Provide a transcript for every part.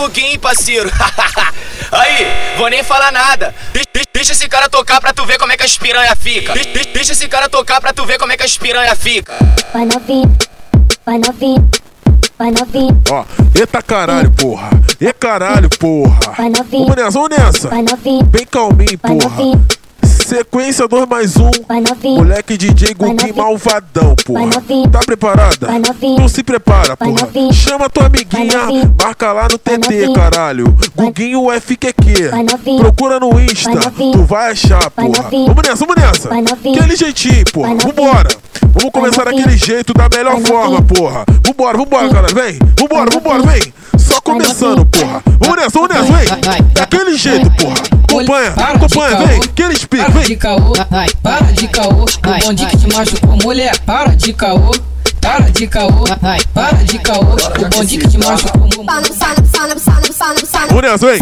pouquinho, parceiro. Aí, vou nem falar nada. Deixa esse cara tocar pra tu ver como é que a espiranha fica. Deixa esse cara tocar pra tu ver como é que a espiranha fica. Vai novinho, vai novinho, vai novinho. Ó, eita caralho, porra. E caralho, porra. Vai novinho, vamos nessa, vamos nessa. Vai novinho, bem calminho, porra. Sequência 2 mais 1. Um. Moleque DJ Gugu malvadão, porra. Tá preparada? Então se prepara, porra. Chama tua amiguinha, marca lá no TT, caralho. Guguinho é FQQ. Procura no Insta, tu vai achar, porra. Vamos nessa, vamos nessa. Aquele jeitinho, porra. Vambora. Vamos começar daquele jeito, da melhor forma, porra. Vambora, vambora, caralho. Vem. Vambora, vambora, vem. Só começando, porra. Vamos nessa, vamos nessa, vem. Daquele jeito, porra acompanha, para acompanha, vem, que ele explica, para vem. De caô, ai, para de caô, o bonde que te machucou, mulher, para de caô. Para de caô, ai, para de caô, o bonde que te machucou, mulher. Ô Nelson, vem.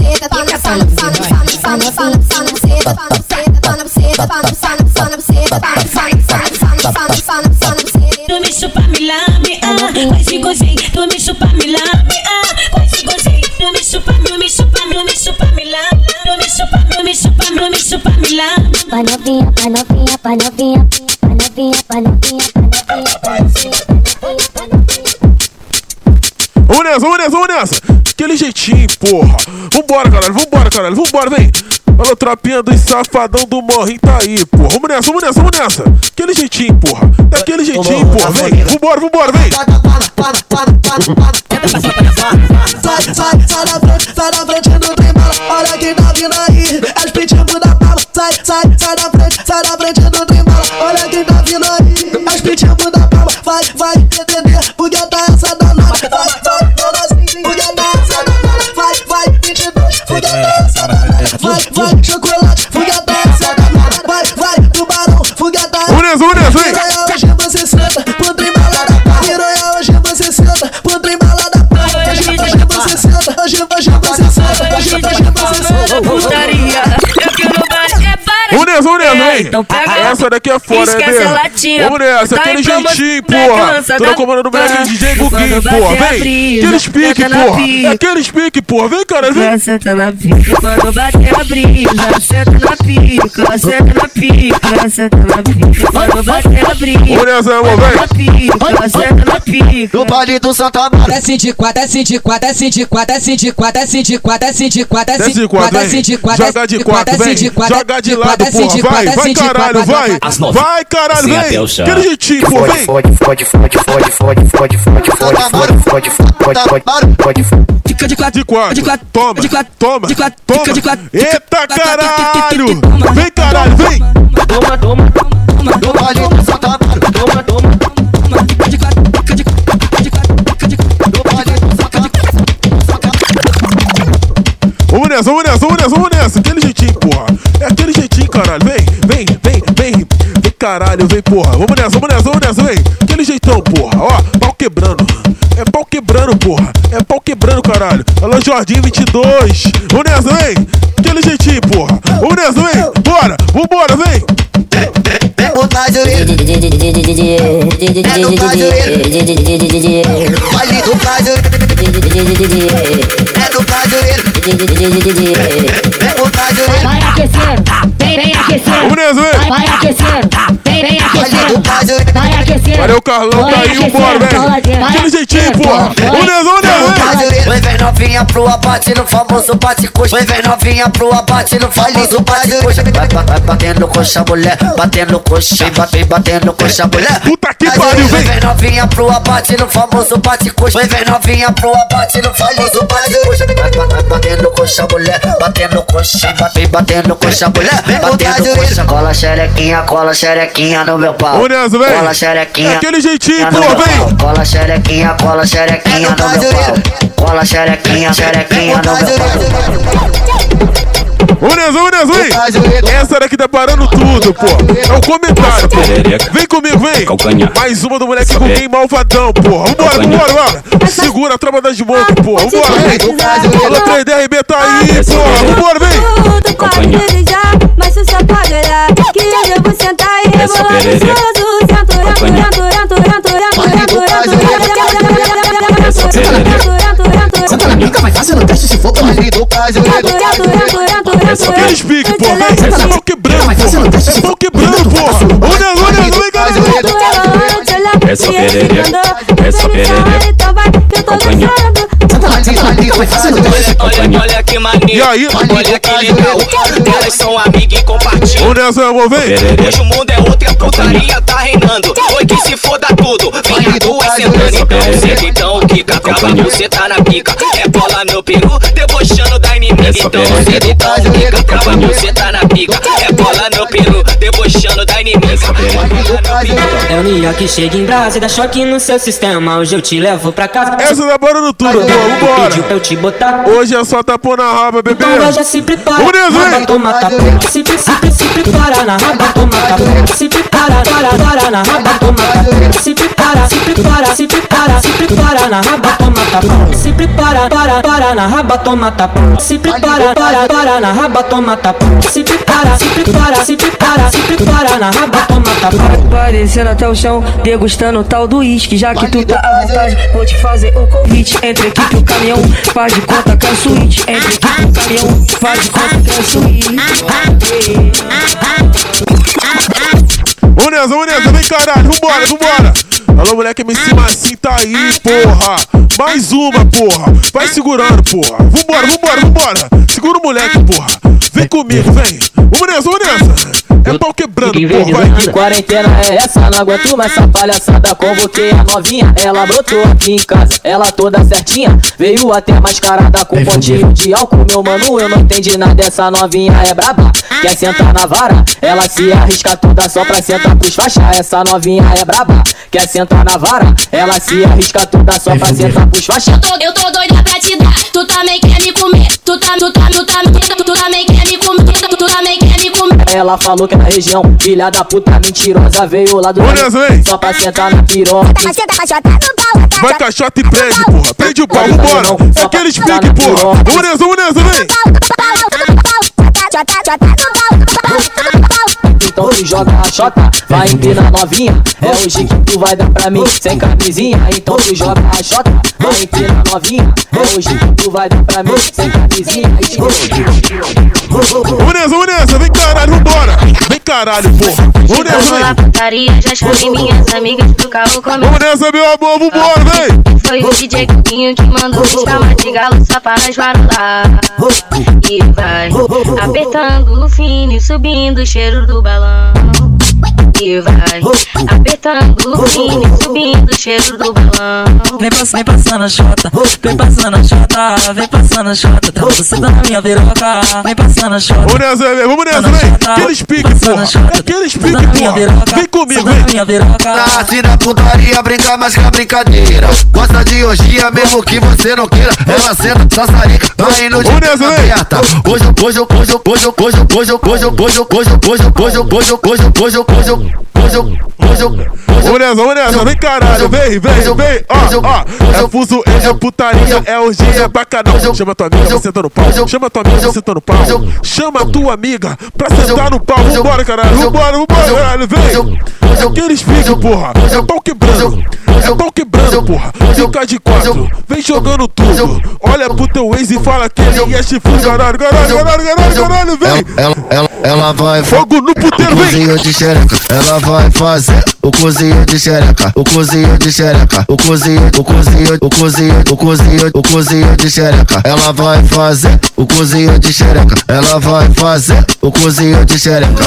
Tu me chupa, me lambe, ah, vai se gozei, tu me chupa, me lambe. chupa Milano. Vai novinha, vai novinha, vai novinha, vai novinha, vai novinha, vai novinha. Vamos nessa, vamos nessa, vamos nessa. Aquele jeitinho, porra. Vambora, caralho, vambora, caralho, vambora, vem. Alô, tropinha dos safadão do morrinho tá aí, porra. Vamos nessa, vamos nessa, vamos nessa. Aquele jeitinho, porra. Daquele jeitinho, porra. Vem, vambora, vambora, vem. Sai, sai, sai, sai da frente, sai da frente do trem. Então pega. Essa daqui é fora, Esquece é a latinha. Vamos nessa, tá aquele jeitinho, porra. Tô comandando, comando do meu DJ Guguinho, porra. Vem. Aquele speak, porra. Aquele speak, porra. Vem, cara, vem. Senta na pica, quando bater a brisa. Senta na pica, senta na pica, senta na pica. Quando bater a brisa. Vamos nessa, amor, vem. Senta na pica, No baile do Santa Maria. Desce de quatro, desce de quatro, desce de quatro, desce de quatro, desce de quatro, desce de quatro, desce de quatro, desce de quatro. Joga de quatro, vem. Joga de lado, porra. Vai, vai vai, caralho, vai. Vai, caralho, vem. Aquele jeitinho, vem. Fode, fode, fode, fode, fode, fode, fode, fode, fode, fode, fode, fode, fode. Fica de quatro, de quatro, de quatro, toma, de quatro, toma, de quatro, toma, de quatro. Eita, caralho. Vem, caralho, vem. Toma, toma, toma, toma, toma, toma, toma. Fica de quatro, fica de quatro. Vamos nessa, vamos nessa, vamos nessa, vamos nessa. Aquele jeitinho, porra. É aquele jeitinho caralho, vem, vem, vem, vem. Vem, caralho, vem, porra. Vamos nessa, vamos nessa, vamos nessa, vem. Aquele jeitão, porra, ó, pau quebrando. É pau quebrando, porra. É pau quebrando, caralho. Alô, Jorginho 22. Vamos nessa, vem. Aquele jeitinho, porra. Vamos nessa, vem. Bora, vambora, vem. O Pazuello É do Pazuello É do Pazuello É do Pazuello Vai aquecendo vai aquecendo, vem, vem aquecendo, vai aquecendo. Valeu, Carlão, tá aí o bora, velho. Aquele jeitinho, porra. O Nelão, Nelão. Oi, vem novinha pro abate no famoso bate coxa. Oi, vem novinha pro abate no famoso bate coxa. Vai, vai, vai batendo coxa, mulher. Batendo coxa, vem, batendo coxa, mulher. Puta que pariu, vem. Vem novinha pro abate no famoso bate coxa. Oi, vem novinha pro abate no famoso bate coxa. Vai, batendo coxa, mulher. Batendo coxa, vem, batendo coxa, mulher. Batendo coxa. Cola xerequinha, cola xerequinha no meu pau. Ô, Nelson, vem. Cola xerequinha. Aquele jeitinho, pô, vem. Cola xerequinha, cola xerequinha no meu pau. Cola Rebola xerequinha, xerequinha no meu pau. Ô Nezão, vem! Essa daqui tá parando tudo, pô. É um comentário, pô. Vem comigo, vem! Mais uma do moleque com quem malvadão, pô. Vambora, vambora, vambora! Segura a trama das mocas, pô. Vambora, vem! Alô, 3DRB tá aí, pô. Vambora, vem! Calcanhar. Mas se só pode olhar, que eu vou sentar e rebolar no seu azul, sento, sento, sento, Fazendo teste se for pra mais do caso. É só que eles piquem, pô. É só quebrando, pô. É só quebrando, pô. Olha, olha, olha, galera. É só perereca. É só perereca. Então vai, eu tô vai fazendo. Olha, olha que maneiro. E aí? Olha que legal. Elas são amigas e compartilham. Ô, vem. Hoje o mundo é outro e a putaria tá reinando. Oi, que se foda tudo. Vem a tua sentando então. Senta então, Kika. Trava você tá na pica. É bola no peru, debochando da inimiga. Então, senta então, Kika. Trava você tá na pica. É bola no peru, debochando É. É o New York chega em brasa e dá choque no seu sistema. Hoje eu te levo pra casa. Essa da bora no tudo, porra, vambora. Pediu pra eu te botar. Hoje é só tapão na raba, bebê. Então vai já se prepara. Raba toma tapa. Se, pre- se, pre- se prepara na raba toma tapa. Se prepara, para, para na raba toma tapa. Se prepara, se prepara, se prepara, se prepara na raba toma tapa. Se prepara, para, para na raba toma tapa. Se prepara, para, para na raba toma tapa. Se prepara, se prepara, se prepara, se prepara na raba toma tapa. Parecendo até o chão, degustando tal do uísque. Já que tu tá à vontade, vou te fazer o convite. Entre equipe e o caminhão, faz de conta que é suíte. Entre equipe e o caminhão, faz de conta que é suíte. Ô, Nezo, ô, Nezo, vem, caralho. Vambora, vambora. Alô, moleque, MC Massim tá aí, porra. Mais uma, porra. Vai segurando, porra. Vambora, vambora, vambora. Segura o moleque, porra. Vem comigo, vem. Ô, Nessa, ô, Nessa. É pau quebrando, porra. Vai. Que quarentena é essa? Não aguento mais essa palhaçada. Convoquei a novinha, ela brotou aqui em casa. Ela toda certinha, veio até mascarada com um pontinho de álcool. Meu mano, eu não entendi nada dessa novinha, é braba. Quer sentar na vara? Ela se arrisca toda só pra sentar pros faixa. Essa novinha é braba. Quer sentar na vara? Ela se arrisca toda só pra sentar pros faixa. Eu tô, eu tô doida pra te dar, tu também quer me comer. Tu tá, tu tá, tu tá, tu, tu também quer me comer. Tu, também quer me comer. Ela falou que é na região, filha da puta mentirosa, veio lá do vem. só pra sentar na piroca. Vai caixota e prende, porra. Prende o pau, vambora. É aquele pique, porra. Ô, Nessa, ô, Nessa, vem. Então tu joga a chota, vai empina novinha. É hoje que tu vai dar pra mim sem camisinha. Então tu joga a chota, vai empina novinha. É hoje que tu vai dar pra mim sem camisinha. Ô, Nessa, vem caralho, vambora. Vem caralho, porra. Lá, vem. putaria, já chamei minhas amigas pro carro meu amor, vambora, vem. Foi o DJ Cuquinho que mandou chamar de galo só pra nós marolar. E vai apertando o fino e subindo o cheiro do balão. one. E vai apertando o e subindo o cheiro do balão. Vem, pass vem passando a chota, vem passando a chota, vem passando a chota, tá você tá na minha veroca. Vem passando a chota. Ô, Nessa, vem. Vamos nessa, vem. Aqueles pique, porra. É aqueles pique, porra. Vem comigo, Tá na vem. Nasce na putaria, brinca mais que a brincadeira. Gosta de orgia, mesmo que você não queira. Ela senta, sassarica, vai indo de Ô, Nessa, perna vem. aberta. Hoje, eu- hoje, eu- hoje, eu- hoje, eu- hoje, eu- hoje, eu- hoje, eu- hoje, eu- hoje, eu- hoje, eu- hoje, eu- hoje, eu- hoje, eu- hoje, eu- hoje, eu- hoje, eu- hoje, eu- hoje, eu- hoje, eu- Música, música. Ô, Nessa, vem caralho, vem, vem, vem. Ó, ó. É fuso, é putaria, é orgia, é bacanal. Chama tua amiga pra sentar no pau. Chama tua amiga pra sentar no pau. Chama tua amiga pra sentar no pau. Vambora, caralho. Vambora, vambora, caralho. Vem. É aqueles pique, porra. É pau quebrando. É pau quebrando, porra. Fica de quatro. Vem jogando tudo. Olha pro teu ex e fala que ele é chifre. Caralho, caralho, caralho, caralho, caralho. Vem. Ela, ela, ela vai Fogo no puteiro, vem. Ela vai fazer o cozinho de xereca. O cozinho de xereca. O cozinho, o cozinho, o cozinho, o cozinho, o cozinho de xereca. Ela vai fazer o cozinho de xereca. Ela vai fazer o cozinho de xereca.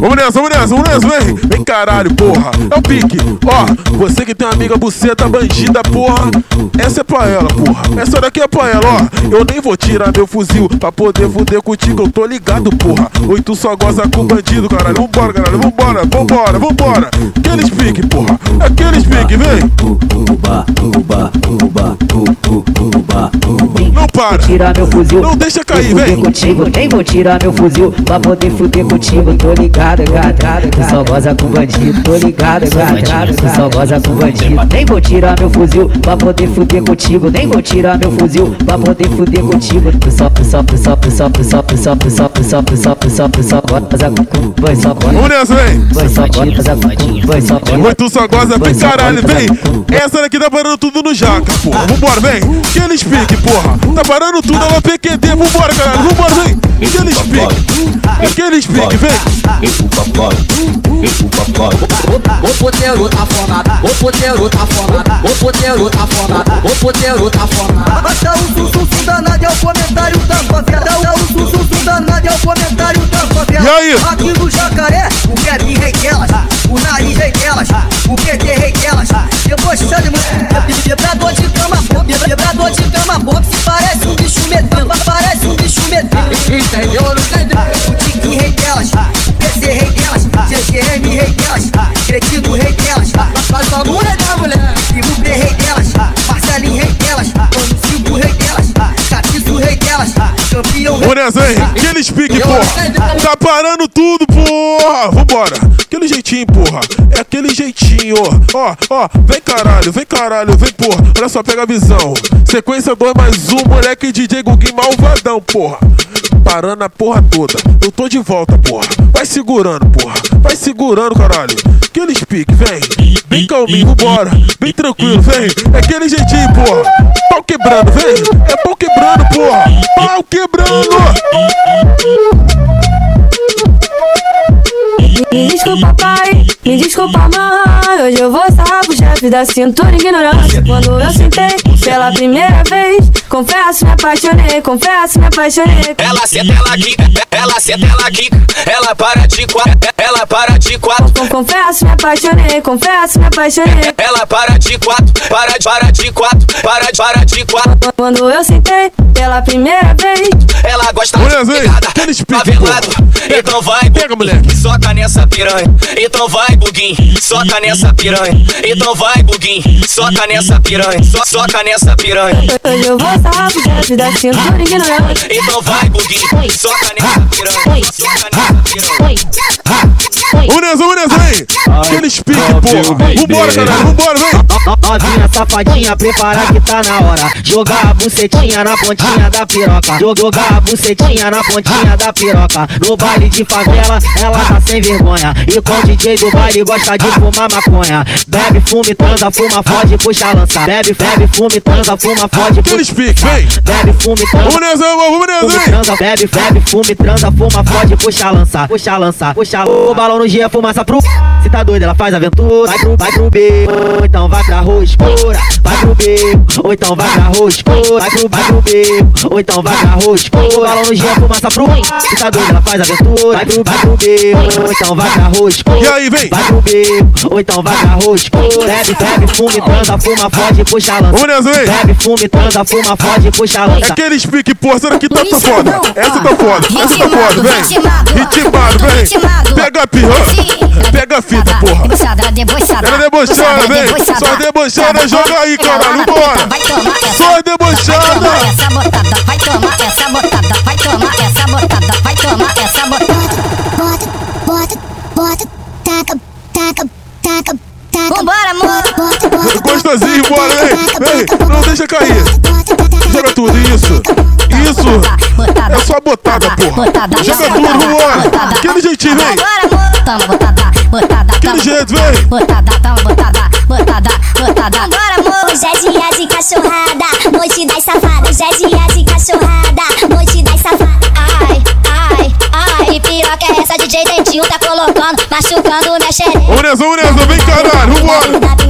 Vamos nessa, vamos nessa, vamos nessa, vem! Vem caralho, porra! É o pique! Ó, você que tem uma amiga buceta bandida, porra! Essa é pra ela, porra! Essa daqui é pra ela, ó! Eu nem vou tirar meu fuzil pra poder fuder contigo, eu tô ligado, porra! Oi, tu só goza com bandido, caralho! Vambora, caralho! Vambora, vambora, vambora! Aqueles pique, porra! Aqueles pique, vem! Não para. Tirar meu fuzil. Não deixa cair, vem. contigo, nem vou tirar meu fuzil pra poder fuder contigo. Tô ligado, gata. Tu só goza com bandido. Tô ligado, gata. Tu só goza com bandido. Nem vou tirar meu fuzil pra poder fuder contigo. Nem vou tirar meu fuzil pra poder fuder contigo. Tu só, tu só, tu só, tu só, só, só, só, só, só, só, tu só goza com. Vai só goza. Vai só goza. Vai só goza. Oi, tu só goza bem caralho, vem. Essa daqui tá parando tudo no jaca, porra. Vambora, vem. Que eles pique, porra. Tá parando tudo, ela PQD. Vambora, caralho. Vambora, vem. Que eles pique. Que eles pique, vem. O poteiro tá formado, o poteiro tá formado, o poteiro tá formado, o poteiro tá formado. Bota o sussurro danado é o comentário da favela. Dá o sussurro danado é o comentário da favela. E aí? Aqui no jacaré, o Kevin rei delas, o nariz rei delas, o PT rei delas. Debochando de mulher, vibrador de cama, vibrador de cama, boxe parece um bicho medonho, parece um bicho medonho. Não entendeu? O Tiki rei delas, rei delas, rei delas, rei delas. Da mulher. B rei delas, Marcelinho rei delas, rei delas, rei delas, campeão rei vem. Que eles pique, porra. Tá parando tudo, porra. Vambora. Aquele jeitinho, porra. É aquele jeitinho, ó. Ó, ó. Vem caralho, vem caralho, vem, porra. Olha só, pega a visão. Sequência 2 mais um, moleque DJ Guguinho malvadão, porra. Parando a porra toda. Eu tô de volta, porra. Vai segurando, porra. Vai segurando, caralho. Aqueles pique, vem. Bem calminho, vambora. Bem tranquilo, vem. É aquele jeitinho, porra. Pau quebrando, vem. É pau quebrando, porra. Pau quebrando. Desculpa, pai, me desculpa, mãe. Hoje eu vou sarrar pro chefe da cintura ignorância. Quando eu sentei pela primeira vez, confesso, me apaixonei, confesso, me apaixonei. Ela senta, ela quica, ela senta, ela quica, ela para de quatro, ela para de quatro, Com- Confesso, me apaixonei, confesso, me apaixonei. ela para de quatro, para, para de quatro, para, para de quatro. Quando eu sentei pela primeira vez, Ela gosta de pegada, favelado. porra. Então vai, Pega, moleque. soca nessa piranha. Então vai, buguinho, soca nessa piranha. Então vai, buguinho, soca nessa piranha. So, soca nessa piranha. hoje eu vou chefe da cintura ignorância. Então vai, buguinho, soca nessa piranha. Soca nessa piranha. Nessa, Aqueles pique, porra. Vambora, caralho. Vambora, vem. Novinha safadinha, prepara que tá na hora. Jogar a bucetinha na pontinha da piroca. Jo- Jogar a bucetinha na pontinha da piroca. No baile de favela, ela tá sem vergonha. E com o DJ do baile gosta de fumar maconha. Bebe, fume, transa, fuma, fode, puxa lança. Bebe, bebe, fume, transa, fuma, fode, puxa. pique, vem. Bebe, fume, transa. Vamos nessa, vamos nessa, vem. transa, bebe, bebe, fume, transa, fuma, fode, puxa, lança, puxa, lança, puxa, o balão no dia, fumaça pro. Se tá doido, ela faz aventura. Vai pro, vai pro B, ou então vai pra rua escura. Vai pro B, ou então vai pra rua escura. Vai pro, vai pro B, ou então vai pra rua escura. Balão no dia, fumaça pro. Se tá doido, ela faz aventura. Vai pro, vai pro B, ou então vai pra rua escura. E aí, vem. Vai pro B, ou então vai pra rua escura. Bebe, bebe, fume, transa, fuma, fode, puxa, lança. Nessa, vem. Bebe, fume, transa, fuma, fode, puxa, lança. Aqueles pique, porra, daqui tá, tá foda. Essa tá foda, essa tá foda, vem. Ritmado, vem. Pega a pirra, pega a fita, porra. Debochada, debochada. Ela debochada, vem. Só debochada, joga aí, caralho, bora. Vai tomar essa. Só Vai tomar debochada. essa botada, vai tomar essa botada, vai tomar essa botada, vai tomar essa botada. Bota, bota, bota, taca, taca, taca, taca. Vambora, amor. Bota, bota, Gostosinho, bora, vem. Vem, não deixa cair. Joga tudo, isso. Isso. É só botada, porra. Joga tudo, vambora. Aquele jeitinho, vem. Toma jeito, vem. Botada, toma botada, botada, botada. Agora, amor. Hoje é dia de cachorrada, noite das safadas. Hoje é dia de cachorrada, noite das safadas. Ai, ai, ai. E pior que é essa DJ Dentinho tá colocando, machucando minha xereca. Vamos nessa, vem caralho, vambora.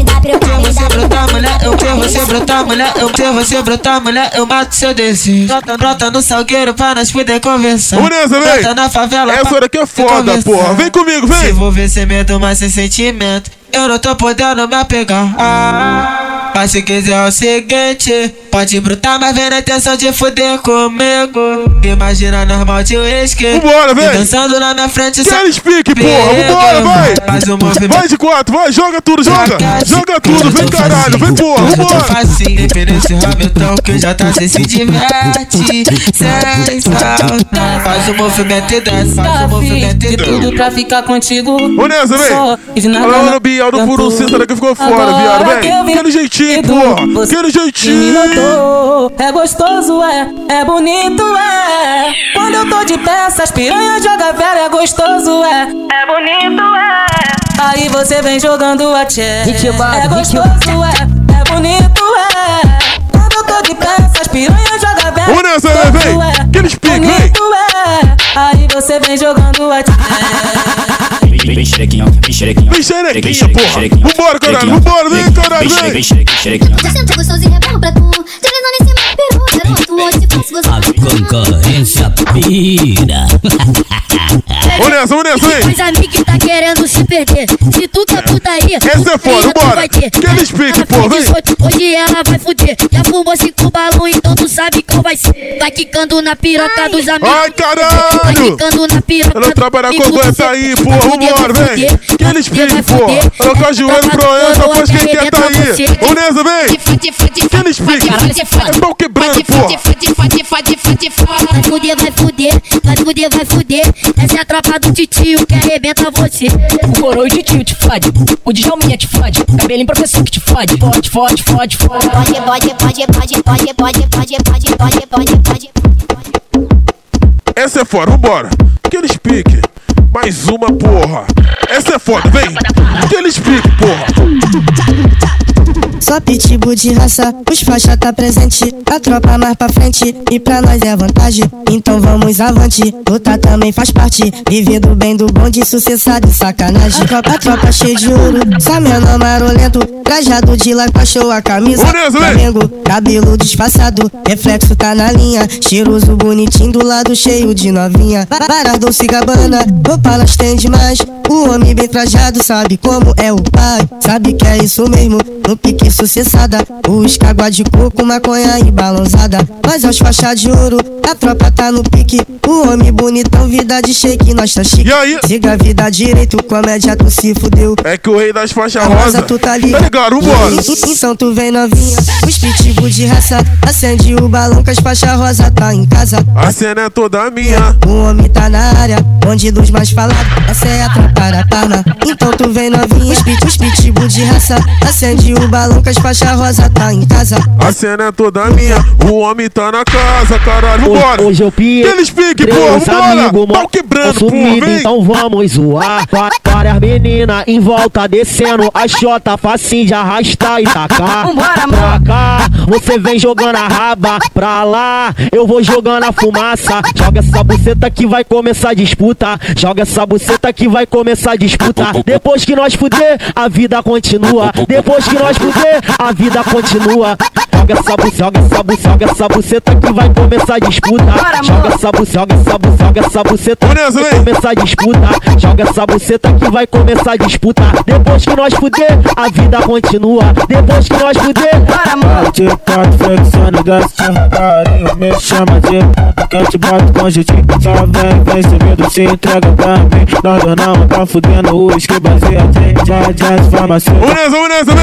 Brotar, mulher, eu quero você brotar, mulher, eu mato seu desejo. Brota, brota no salgueiro pra nós poder conversar. Nessa, vem. Brota na favela Essa daqui é foda, porra. Vem comigo, Se vem. envolver sem medo, mas sem sentimento. Eu não tô podendo me apegar. Ah, Mas se quiser é o seguinte, pode brutar, mas vem na intenção de fuder comigo. Imagina normal de uísque. Vambora, vem. Dançando na minha frente, Quer explique, porra. Vambora, vai. Faz o movimento. Vai de quatro, vai, joga tudo, joga. Joga tudo, vem caralho, vem porra, vambora. facinho, nesse rabetão que já tá se diverte. Sem saudade. Faz o movimento e desce, faz o movimento e de tudo pra ficar contigo. Ô, Nessa, vem. E Olha lá no Bial do Furo cantou. Cícero que ficou fora, viado, vem. Aquele jeitinho, você Aquele jeitinho. notou, é gostoso, é, é bonito, é. Quando eu tô de pé, essas piranhas joga velho, é gostoso, é. É bonito, é. Aí você vem jogando a tché. É gostoso, é, é bonito, é. Quando eu tô de pé, essas piranhas joga velho. Ô, Nessa, vem, vem. é. Aquele pique, vem. Bonito, é. Aí você vem jogando a tché. Vem, vem xerequinha, vem xerequinha. Vem xerequinha, porra. Vambora, caralho, vambora, vem, caralho, Vem, vem. vem xerequinha. Eu sento gostoso e rebolo pra tu. Deslizando em cima do peru, garoto. Hoje faço você. A concorrência pira. Ô, Nessa, ô, Nessa, vem. Os amigos tá querendo se perder. Se tu quer putaria, Essa é foda, bora. vai ter. Aquele speak, Ela pô, vem. 18, Hoje ela vai fuder. Já fumou cinco balões, então tu sabe qual vai ser. Vai quicando na piroca dos amigos. Ai, caralho. Vai quicando na piroca Ela trabalha com aguenta aí, porra, vambora, vem. Aquele speak, porra. Ela com a joelho pro essa, faz quem quer tá aí. Ô, Nessa, vem. Aquele speak. É pau quebrando, porra. Vai fuder, vai fuder, vai fuder, vai fuder. Essa é a tropa do titio que arrebenta você. O coroa de tio te fode, o Djalminha te fode, cabelinho professor que te fode, fode, fode, fode, fode. Pode, pode, pode, pode, pode, pode, pode, pode, pode, pode, pode. Essa é foda, vambora. Aquele speak. Mais uma, porra. Essa é foda, vem. Aquele speak, porra. Só pitbull de raça, os faixa tá presente. A tropa mais pra frente, e pra nós é vantagem. Então vamos avante, luta também faz parte. Vivendo bem do bonde, sucessado e sacanagem. A tropa, tropa cheia de ouro, só menor marolento. Trajado de lá com a camisa. Flamengo, cabelo disfarçado, reflexo tá na linha. Cheiroso, bonitinho, do lado cheio de novinha. Para Dolce Gabbana, roupa elas tem demais. O homem bem trajado sabe como é o pai. Sabe que é isso mesmo, no pique sucessada. Os cágua de coco, maconha e balãozada. Mas aos faixa de ouro, a tropa tá no pique. O homem bonitão, vida de shake, nós tá chique. E aí? Siga a vida direito, comédia tu se fudeu. É que o rei das faixas rosa, rosa. tu tá ali. Tá ligado, vambora. Então tu vem novinha, os pitbull de raça. Acende o balão que as faixas rosa tá em casa. A cena é toda minha. O homem tá na área, onde dos mais falados. Essa é a tropa da palma. Então tu vem novinha, os, pit, os pitbull de raça. Acende o balão que as faixas rosa tá em casa. A cena é toda minha. O homem tá na casa, caralho. Vambora. Hoje eu pia. Aquele speak, porra. Vambora. Pau quebrando, porra. sumido, Vem. então vamos zoar. Várias meninas em volta descendo a xota, facinho de arrastar e tacar. Vambora, pra cá, você vem jogando a raba pra lá. Eu vou jogando a fumaça. Joga essa buceta que vai começar a disputa. Joga essa buceta que vai começar a disputa. Depois que nós fuder, a vida continua. Depois que nós fuder, a vida continua. Joga essa buceta, joga essa buceta, joga essa buceta que vai começar a disputa. Joga essa buceta, joga essa buceta, joga essa buceta que vai começar a disputa. Joga essa buceta que vai começar a disputa. Depois que nós fuder, a vida continua. Depois que nós fuder, bora, mano. Me chama de que eu te boto com jeitinho Só vem, vem sem medo, se entrega pra mim Nós não tá fudendo o uísque baseadinho Já, já, farmácia Vamos nessa, vamos nessa,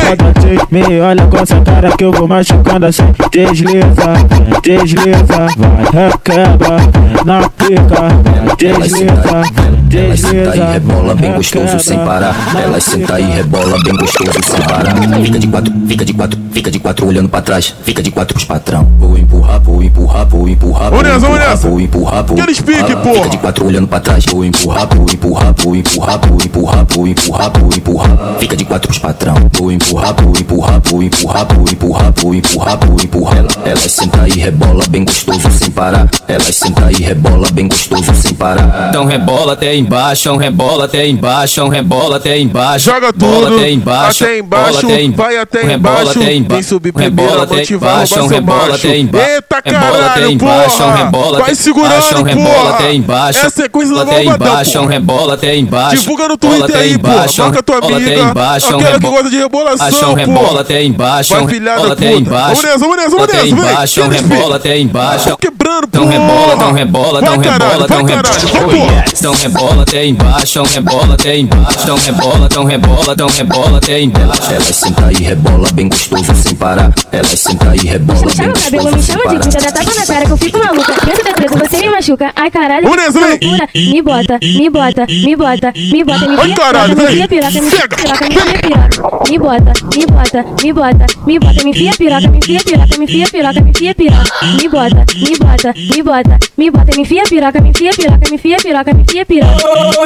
vem Me olha com essa cara que eu vou machucando assim Desliza, desliza Vai, requebra na pica Desliza, e desliza rebola bem gostoso sem parar. Elas senta e rebola bem gostoso sem parar. Fica de quatro, fica de quatro, fica de quatro olhando pra trás. Fica de quatro pros patrão. Vou empurrar, vou empurrar, vou empurrar, vou Vamos nessa, vamos nessa. vou empurrar, vou Aquele speak, porra. Fica de quatro olhando pra trás. Vou empurrar, vou empurrar, vou empurrar, vou empurrar, vou empurrar, vou empurrar. Fica de quatro pros patrão. Vou empurrar, vou empurrar, vou empurrar, vou empurrar, vou empurrar, vou empurrar. Ela- Elas senta e rebola bem gostoso sem parar. Elas senta e rebola bem gostoso sem parar. Então rebola até embaixo, rebola até embaixo, rebola até embaixo. Joga bola tudo até embaixo, até embaixo, bola até em- vai até embaixo, quem subir primeiro, motivar, embaixo, roubar seu rebola macho. embaixo. Eita caralho, embaixo, porra! Rebola Vai segurando, embaixo, rebola porra! até embaixo. É a sequência do bola até embaixo, porra. rebola até embaixo. Divulga no Twitter até aí, embaixo, Marca tua amiga, embaixo, aquela que rebola- gosta de rebolação, Ação, porra. rebola até embaixo, Vai, filhada rebola até embaixo. Vamos nessa, vamos nessa, vamos nessa, embaixo, esse rebola até embaixo. Quebrando, Então rebola, então rebola, então rebola, então rebola. Então rebola até embaixo, rebola até embaixo. Então rebola, então rebola, então rebola até embaixo. Elas senta e rebola bem gostoso sem parar. Elas senta e rebola bem cabelo, me gostoso sem chama de parar. puta, dá tapa na cara que eu fico maluca. Da presa você me machuca. Ai caralho, Vamos nessa, vem. Me bota, me bota, me bota, me bota, me Ai, caralho, piroca, me vem. fia piroca, me fia Chega. piroca, me fia piroca. Me bota, me bota, me bota, me bota, me fia piroca, me fia piroca, me fia piroca, me fia piroca. Me bota, me bota, me bota, me bota, me fia piroca, me fia piroca, me fia piroca, me fia piroca.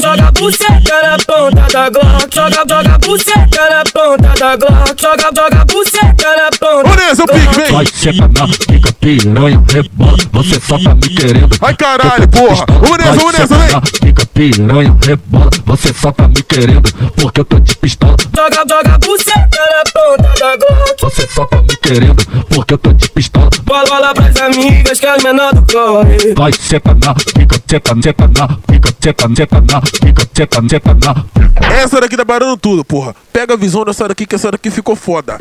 Joga buceta na ponta da Glock, joga, joga buceta na ponta da Glock, joga, joga buceta na ponta. Vamos nessa, pique, vem. Vai seca na pica piranha, rebola, você só tá me querendo. Ai, caralho, porra. Nessa, Vai vem. pica piranha, rebola, você só tá me querendo. Porque eu tô de pistola, Joga, joga buceta na ponta da Glock. você só tá me querendo. Porque eu tô de pistola. Bola, bola pras amigas que é as menor do corre. Vai seca na pica, seca, seca na pica, seca, seca na pica, seca, seca na Essa daqui tá parando tudo, porra. Pega a visão dessa daqui, que essa daqui ficou foda.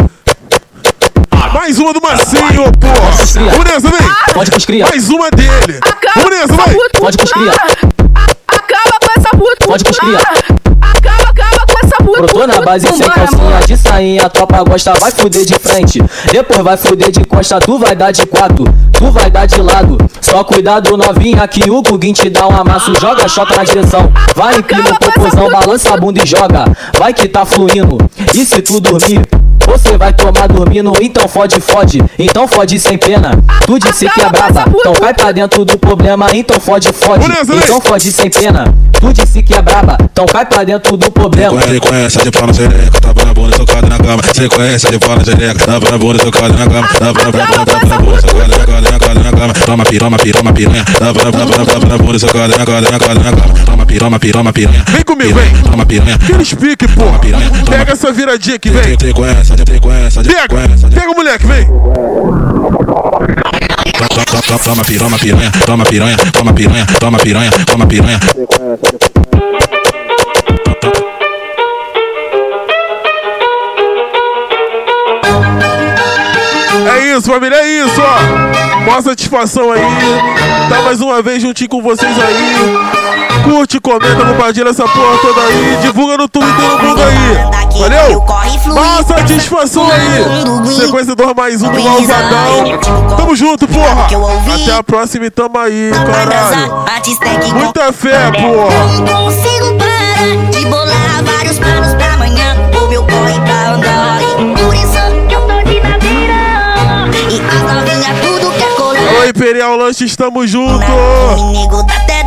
Mais uma do porra. Vamos nessa, vem. Pode pros cria. Mais uma dele. Nessa, vai. Pode pros cria. Acaba com essa puta. Pode pros cria. Acaba, acaba com essa puta. Brotou na base sem calcinha de sainha, a tropa gosta, vai fuder de frente. Depois vai fuder de costa, tu vai dar de quatro, tu vai dar de lado. Só cuidado novinha que o Guguin te dá um amasso, joga chota na direção. Vai, inclina o popozão, balança a bunda e joga. Vai que tá fluindo. E se tu dormir? Você vai tomar dormindo, então fode, fode, então fode sem pena. Tu disse que é braba, então cai pra dentro do problema, então fode, fode, então fode sem pena. Tu disse que é braba, então cai pra dentro do problema. Sequência de pau na xereca, tava na bunda socada na cama. Sequência de pau na xereca, tava na bunda socada na cama. Tava na bunda socada na cama, na cama, na cama. Toma piroma, piroma, piranha. Tava na bunda socada na cama, na cama, na cama. Toma piroma, piroma, piranha. Vem comigo, vem. Toma piranha. Aqueles pique, porra. Pega essa viradinha aqui, vem. Sequência, Pega, pega o moleque, vem. Toma, piranha, piranha, toma piranha, toma piranha, toma piranha, toma piranha. É isso, família, é. Mó satisfação aí. Tá mais uma vez juntinho com vocês aí. Curte, comenta, compartilha essa porra toda aí. Divulga no Twitter no mundo aí. Valeu? Mó satisfação aí. Sequência do mais um do Malvadão. Tamo junto, porra. Até a próxima e tamo aí, caralho. Muita fé, porra. Imperial Lanches, tamo junto. Amigo da